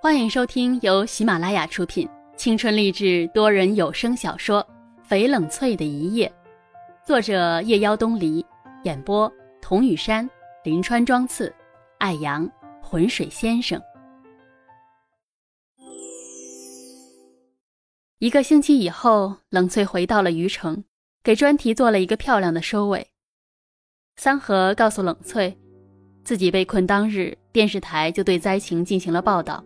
欢迎收听由喜马拉雅出品、青春励志多人有声小说《翡冷翠的一夜》，作者夜妖东篱，演播童雨山、林川、庄次、爱阳、浑水先生。一个星期以后，冷翠回到了余城，给专题做了一个漂亮的收尾。三河告诉冷翠，自己被困当日，电视台就对灾情进行了报道。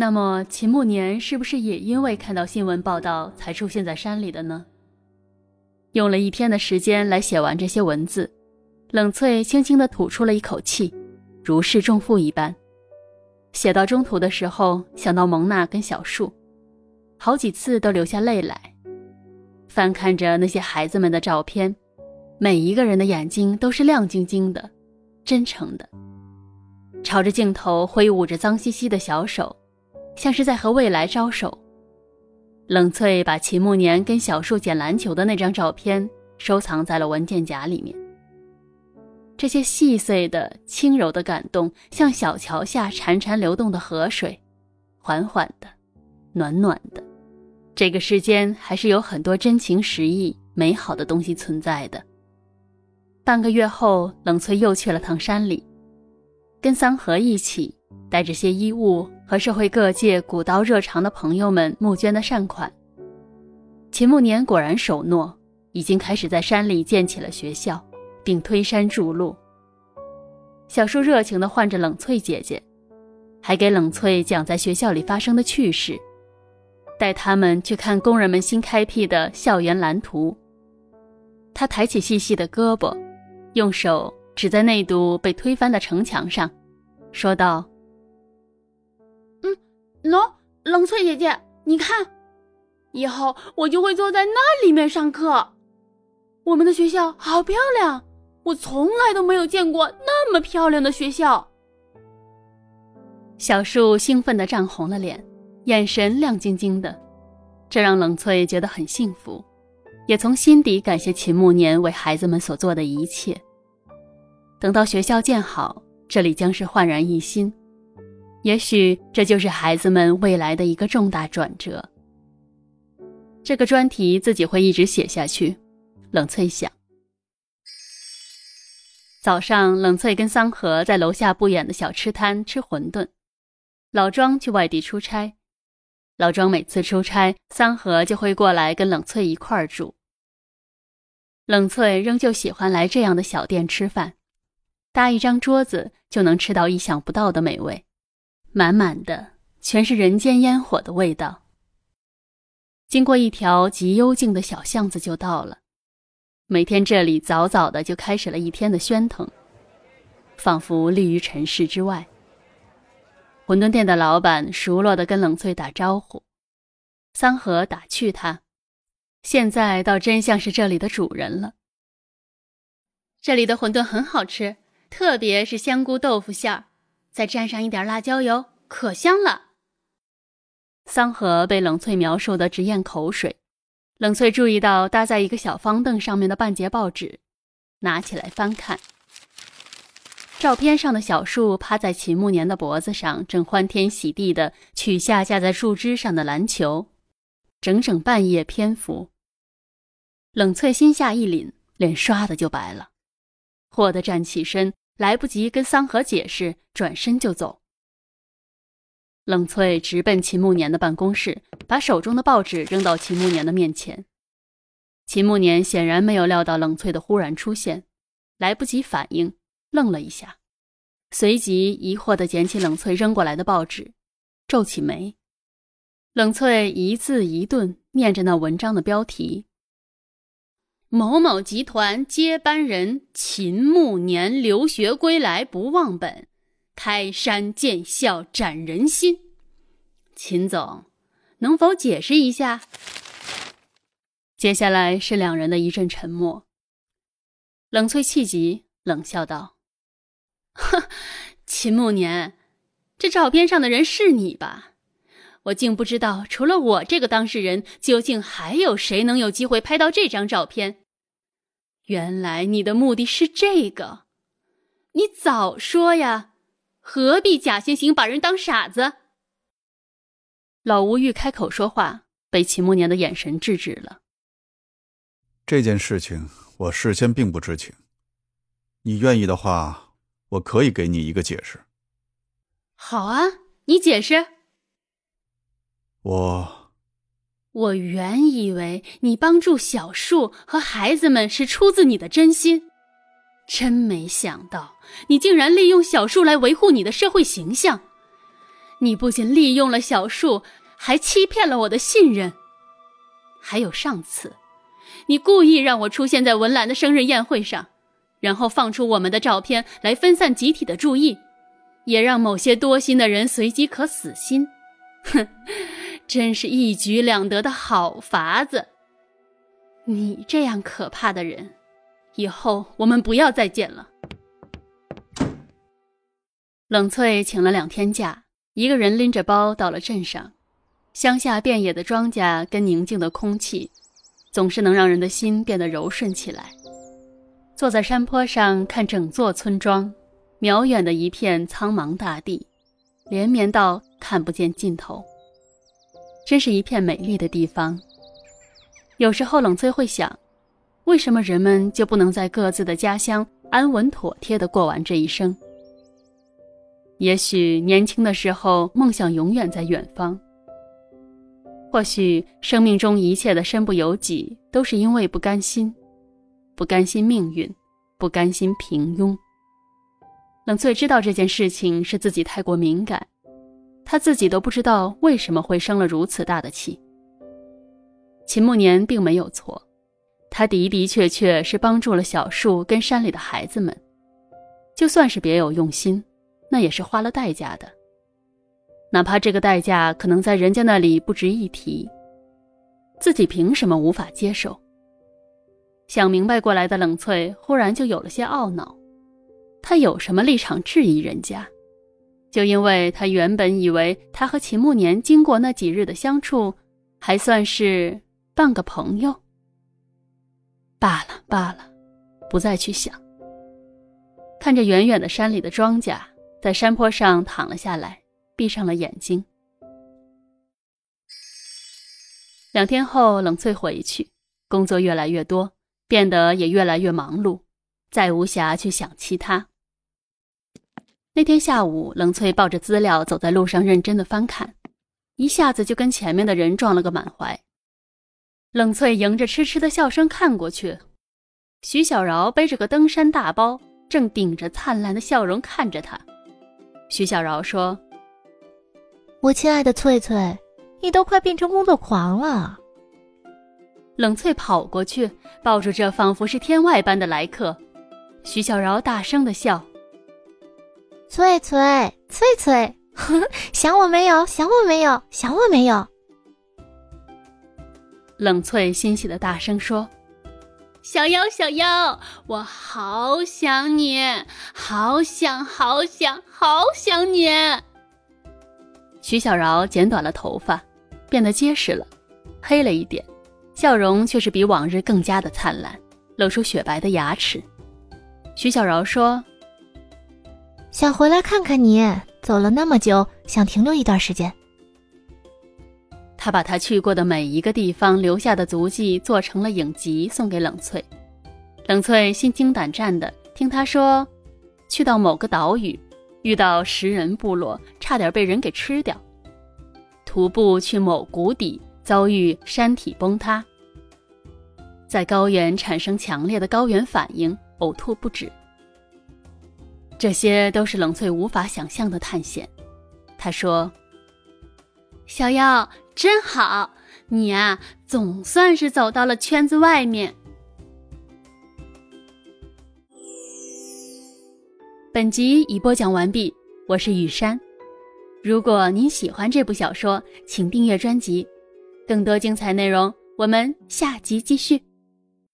那么秦慕年是不是也因为看到新闻报道才出现在山里的呢？用了一天的时间来写完这些文字，冷翠轻轻地吐出了一口气，如释重负一般。写到中途的时候，想到蒙娜跟小树，好几次都流下泪来。翻看着那些孩子们的照片，每一个人的眼睛都是亮晶晶的，真诚的，朝着镜头挥舞着脏兮兮的小手。像是在和未来招手。冷翠把秦慕年跟小树捡篮球的那张照片收藏在了文件夹里面。这些细碎的、轻柔的感动，像小桥下潺潺流动的河水，缓缓的，暖暖的。这个世间还是有很多真情实意、美好的东西存在的。半个月后，冷翠又去了趟山里，跟桑河一起。带着些衣物和社会各界古道热肠的朋友们募捐的善款，秦慕年果然守诺，已经开始在山里建起了学校，并推山筑路。小树热情地唤着冷翠姐姐，还给冷翠讲在学校里发生的趣事，带他们去看工人们新开辟的校园蓝图。他抬起细细的胳膊，用手指在那堵被推翻的城墙上，说道。喏，冷翠姐姐，你看，以后我就会坐在那里面上课。我们的学校好漂亮，我从来都没有见过那么漂亮的学校。小树兴奋的涨红了脸，眼神亮晶晶的，这让冷翠觉得很幸福，也从心底感谢秦慕年为孩子们所做的一切。等到学校建好，这里将是焕然一新。也许这就是孩子们未来的一个重大转折。这个专题自己会一直写下去，冷翠想。早上，冷翠跟桑河在楼下不远的小吃摊吃馄饨。老庄去外地出差，老庄每次出差，桑河就会过来跟冷翠一块儿住。冷翠仍旧喜欢来这样的小店吃饭，搭一张桌子就能吃到意想不到的美味。满满的全是人间烟火的味道。经过一条极幽静的小巷子就到了。每天这里早早的就开始了一天的喧腾，仿佛立于尘世之外。馄饨店的老板熟络的跟冷翠打招呼，桑河打趣他，现在倒真像是这里的主人了。这里的馄饨很好吃，特别是香菇豆腐馅儿。再蘸上一点辣椒油，可香了。桑河被冷翠描述的直咽口水。冷翠注意到搭在一个小方凳上面的半截报纸，拿起来翻看。照片上的小树趴在秦慕年的脖子上，正欢天喜地的取下架在树枝上的篮球，整整半页篇幅。冷翠心下一凛，脸唰的就白了，霍的站起身。来不及跟桑河解释，转身就走。冷翠直奔秦慕年的办公室，把手中的报纸扔到秦慕年的面前。秦慕年显然没有料到冷翠的忽然出现，来不及反应，愣了一下，随即疑惑地捡起冷翠扔过来的报纸，皱起眉。冷翠一字一顿念着那文章的标题。某某集团接班人秦慕年留学归来不忘本，开山见笑斩人心。秦总，能否解释一下？接下来是两人的一阵沉默。冷翠气急，冷笑道：“哼，秦慕年，这照片上的人是你吧？我竟不知道，除了我这个当事人，究竟还有谁能有机会拍到这张照片？”原来你的目的是这个，你早说呀！何必假惺惺把人当傻子？老吴欲开口说话，被秦慕年的眼神制止了。这件事情我事先并不知情，你愿意的话，我可以给你一个解释。好啊，你解释。我，我原以为你帮助小树和孩子们是出自你的真心，真没想到你竟然利用小树来维护你的社会形象。你不仅利用了小树，还欺骗了我的信任。还有上次。你故意让我出现在文兰的生日宴会上，然后放出我们的照片来分散集体的注意，也让某些多心的人随即可死心。哼，真是一举两得的好法子。你这样可怕的人，以后我们不要再见了。冷翠请了两天假，一个人拎着包到了镇上，乡下遍野的庄稼跟宁静的空气。总是能让人的心变得柔顺起来。坐在山坡上看整座村庄，渺远的一片苍茫大地，连绵到看不见尽头。真是一片美丽的地方。有时候冷翠会想，为什么人们就不能在各自的家乡安稳妥帖地过完这一生？也许年轻的时候梦想永远在远方。或许生命中一切的身不由己，都是因为不甘心，不甘心命运，不甘心平庸。冷翠知道这件事情是自己太过敏感，他自己都不知道为什么会生了如此大的气。秦慕年并没有错，他的的确确是帮助了小树跟山里的孩子们，就算是别有用心，那也是花了代价的。哪怕这个代价可能在人家那里不值一提，自己凭什么无法接受？想明白过来的冷翠忽然就有了些懊恼，他有什么立场质疑人家？就因为他原本以为他和秦慕年经过那几日的相处，还算是半个朋友。罢了罢了，不再去想。看着远远的山里的庄稼，在山坡上躺了下来。闭上了眼睛。两天后，冷翠回去，工作越来越多，变得也越来越忙碌，再无暇去想其他。那天下午，冷翠抱着资料走在路上，认真的翻看，一下子就跟前面的人撞了个满怀。冷翠迎着痴痴的笑声看过去，徐小饶背着个登山大包，正顶着灿烂的笑容看着他。徐小饶说。我亲爱的翠翠，你都快变成工作狂了。冷翠跑过去，抱住这仿佛是天外般的来客。徐小饶大声的笑：“翠翠，翠翠，想我没有？想我没有？想我没有？”冷翠欣喜的大声说：“小妖，小妖，我好想你，好想，好想，好想你。”徐小饶剪短了头发，变得结实了，黑了一点，笑容却是比往日更加的灿烂，露出雪白的牙齿。徐小饶说：“想回来看看你，走了那么久，想停留一段时间。”他把他去过的每一个地方留下的足迹做成了影集，送给冷翠。冷翠心惊胆战的听他说，去到某个岛屿。遇到食人部落，差点被人给吃掉；徒步去某谷底，遭遇山体崩塌；在高原产生强烈的高原反应，呕吐不止。这些都是冷翠无法想象的探险。他说：“小妖真好，你啊，总算是走到了圈子外面。”本集已播讲完毕，我是雨山。如果您喜欢这部小说，请订阅专辑，更多精彩内容我们下集继续。